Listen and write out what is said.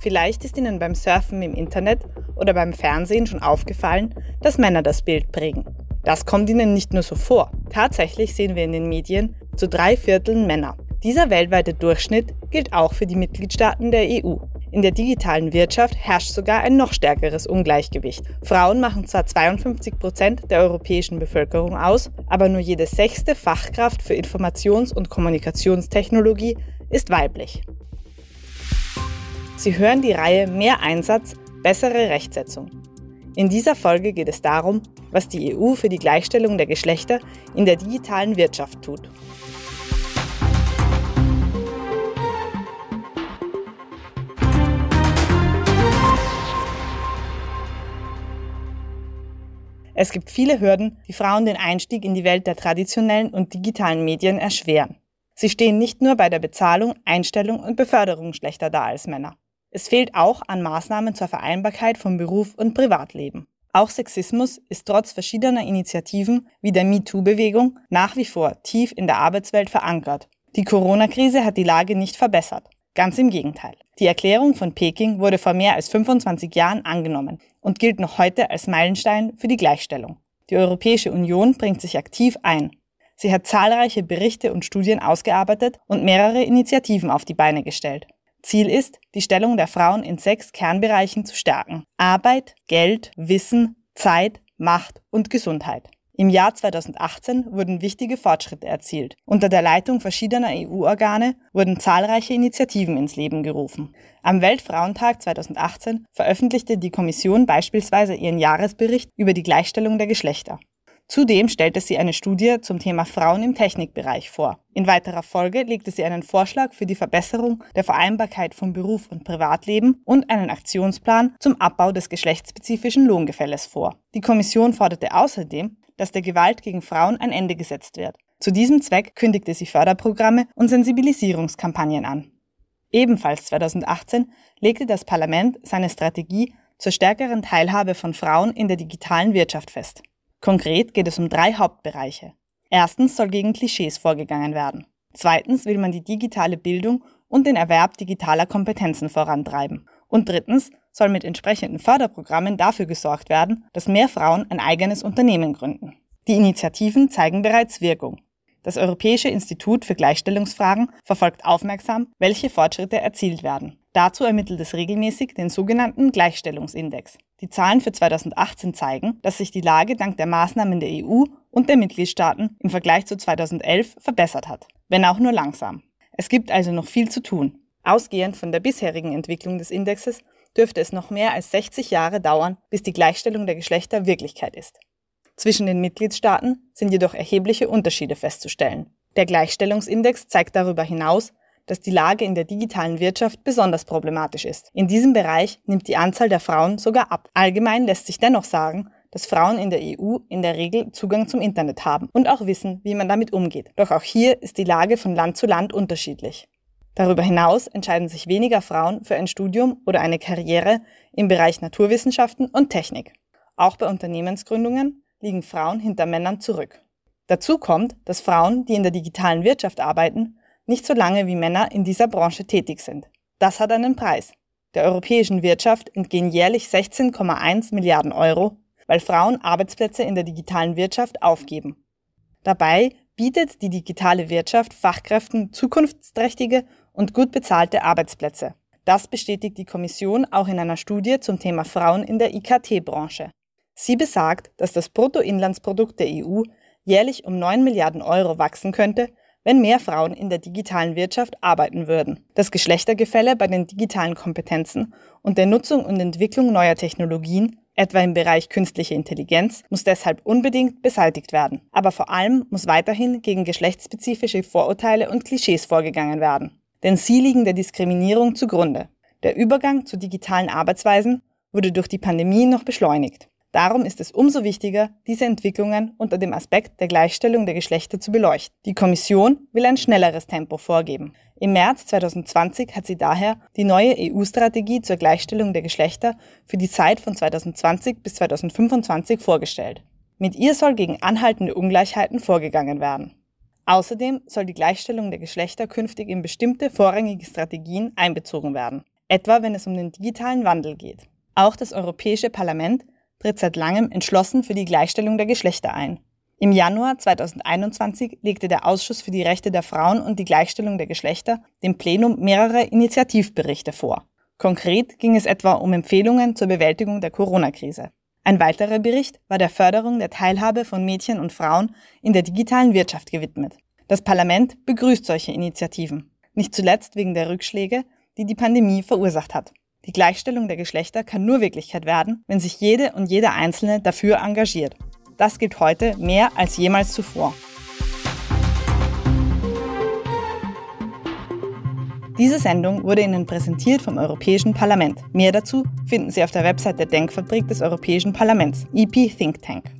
Vielleicht ist Ihnen beim Surfen im Internet oder beim Fernsehen schon aufgefallen, dass Männer das Bild prägen. Das kommt Ihnen nicht nur so vor. Tatsächlich sehen wir in den Medien zu drei Vierteln Männer. Dieser weltweite Durchschnitt gilt auch für die Mitgliedstaaten der EU. In der digitalen Wirtschaft herrscht sogar ein noch stärkeres Ungleichgewicht. Frauen machen zwar 52 Prozent der europäischen Bevölkerung aus, aber nur jede sechste Fachkraft für Informations- und Kommunikationstechnologie ist weiblich. Sie hören die Reihe Mehr Einsatz, bessere Rechtsetzung. In dieser Folge geht es darum, was die EU für die Gleichstellung der Geschlechter in der digitalen Wirtschaft tut. Es gibt viele Hürden, die Frauen den Einstieg in die Welt der traditionellen und digitalen Medien erschweren. Sie stehen nicht nur bei der Bezahlung, Einstellung und Beförderung schlechter da als Männer. Es fehlt auch an Maßnahmen zur Vereinbarkeit von Beruf und Privatleben. Auch Sexismus ist trotz verschiedener Initiativen wie der MeToo-Bewegung nach wie vor tief in der Arbeitswelt verankert. Die Corona-Krise hat die Lage nicht verbessert. Ganz im Gegenteil. Die Erklärung von Peking wurde vor mehr als 25 Jahren angenommen und gilt noch heute als Meilenstein für die Gleichstellung. Die Europäische Union bringt sich aktiv ein. Sie hat zahlreiche Berichte und Studien ausgearbeitet und mehrere Initiativen auf die Beine gestellt. Ziel ist, die Stellung der Frauen in sechs Kernbereichen zu stärken. Arbeit, Geld, Wissen, Zeit, Macht und Gesundheit. Im Jahr 2018 wurden wichtige Fortschritte erzielt. Unter der Leitung verschiedener EU-Organe wurden zahlreiche Initiativen ins Leben gerufen. Am Weltfrauentag 2018 veröffentlichte die Kommission beispielsweise ihren Jahresbericht über die Gleichstellung der Geschlechter. Zudem stellte sie eine Studie zum Thema Frauen im Technikbereich vor. In weiterer Folge legte sie einen Vorschlag für die Verbesserung der Vereinbarkeit von Beruf und Privatleben und einen Aktionsplan zum Abbau des geschlechtsspezifischen Lohngefälles vor. Die Kommission forderte außerdem, dass der Gewalt gegen Frauen ein Ende gesetzt wird. Zu diesem Zweck kündigte sie Förderprogramme und Sensibilisierungskampagnen an. Ebenfalls 2018 legte das Parlament seine Strategie zur stärkeren Teilhabe von Frauen in der digitalen Wirtschaft fest. Konkret geht es um drei Hauptbereiche. Erstens soll gegen Klischees vorgegangen werden. Zweitens will man die digitale Bildung und den Erwerb digitaler Kompetenzen vorantreiben. Und drittens soll mit entsprechenden Förderprogrammen dafür gesorgt werden, dass mehr Frauen ein eigenes Unternehmen gründen. Die Initiativen zeigen bereits Wirkung. Das Europäische Institut für Gleichstellungsfragen verfolgt aufmerksam, welche Fortschritte erzielt werden. Dazu ermittelt es regelmäßig den sogenannten Gleichstellungsindex. Die Zahlen für 2018 zeigen, dass sich die Lage dank der Maßnahmen der EU und der Mitgliedstaaten im Vergleich zu 2011 verbessert hat, wenn auch nur langsam. Es gibt also noch viel zu tun. Ausgehend von der bisherigen Entwicklung des Indexes dürfte es noch mehr als 60 Jahre dauern, bis die Gleichstellung der Geschlechter Wirklichkeit ist. Zwischen den Mitgliedstaaten sind jedoch erhebliche Unterschiede festzustellen. Der Gleichstellungsindex zeigt darüber hinaus, dass die Lage in der digitalen Wirtschaft besonders problematisch ist. In diesem Bereich nimmt die Anzahl der Frauen sogar ab. Allgemein lässt sich dennoch sagen, dass Frauen in der EU in der Regel Zugang zum Internet haben und auch wissen, wie man damit umgeht. Doch auch hier ist die Lage von Land zu Land unterschiedlich. Darüber hinaus entscheiden sich weniger Frauen für ein Studium oder eine Karriere im Bereich Naturwissenschaften und Technik. Auch bei Unternehmensgründungen liegen Frauen hinter Männern zurück. Dazu kommt, dass Frauen, die in der digitalen Wirtschaft arbeiten, nicht so lange wie Männer in dieser Branche tätig sind. Das hat einen Preis. Der europäischen Wirtschaft entgehen jährlich 16,1 Milliarden Euro, weil Frauen Arbeitsplätze in der digitalen Wirtschaft aufgeben. Dabei bietet die digitale Wirtschaft Fachkräften zukunftsträchtige und gut bezahlte Arbeitsplätze. Das bestätigt die Kommission auch in einer Studie zum Thema Frauen in der IKT-Branche. Sie besagt, dass das Bruttoinlandsprodukt der EU jährlich um 9 Milliarden Euro wachsen könnte, wenn mehr Frauen in der digitalen Wirtschaft arbeiten würden. Das Geschlechtergefälle bei den digitalen Kompetenzen und der Nutzung und Entwicklung neuer Technologien, etwa im Bereich künstliche Intelligenz, muss deshalb unbedingt beseitigt werden. Aber vor allem muss weiterhin gegen geschlechtsspezifische Vorurteile und Klischees vorgegangen werden. Denn sie liegen der Diskriminierung zugrunde. Der Übergang zu digitalen Arbeitsweisen wurde durch die Pandemie noch beschleunigt. Darum ist es umso wichtiger, diese Entwicklungen unter dem Aspekt der Gleichstellung der Geschlechter zu beleuchten. Die Kommission will ein schnelleres Tempo vorgeben. Im März 2020 hat sie daher die neue EU-Strategie zur Gleichstellung der Geschlechter für die Zeit von 2020 bis 2025 vorgestellt. Mit ihr soll gegen anhaltende Ungleichheiten vorgegangen werden. Außerdem soll die Gleichstellung der Geschlechter künftig in bestimmte vorrangige Strategien einbezogen werden. etwa wenn es um den digitalen Wandel geht. Auch das Europäische Parlament tritt seit langem entschlossen für die Gleichstellung der Geschlechter ein. Im Januar 2021 legte der Ausschuss für die Rechte der Frauen und die Gleichstellung der Geschlechter dem Plenum mehrere Initiativberichte vor. Konkret ging es etwa um Empfehlungen zur Bewältigung der Corona-Krise. Ein weiterer Bericht war der Förderung der Teilhabe von Mädchen und Frauen in der digitalen Wirtschaft gewidmet. Das Parlament begrüßt solche Initiativen, nicht zuletzt wegen der Rückschläge, die die Pandemie verursacht hat. Die Gleichstellung der Geschlechter kann nur Wirklichkeit werden, wenn sich jede und jeder Einzelne dafür engagiert. Das gilt heute mehr als jemals zuvor. Diese Sendung wurde Ihnen präsentiert vom Europäischen Parlament. Mehr dazu finden Sie auf der Website der Denkfabrik des Europäischen Parlaments, EP Think Tank.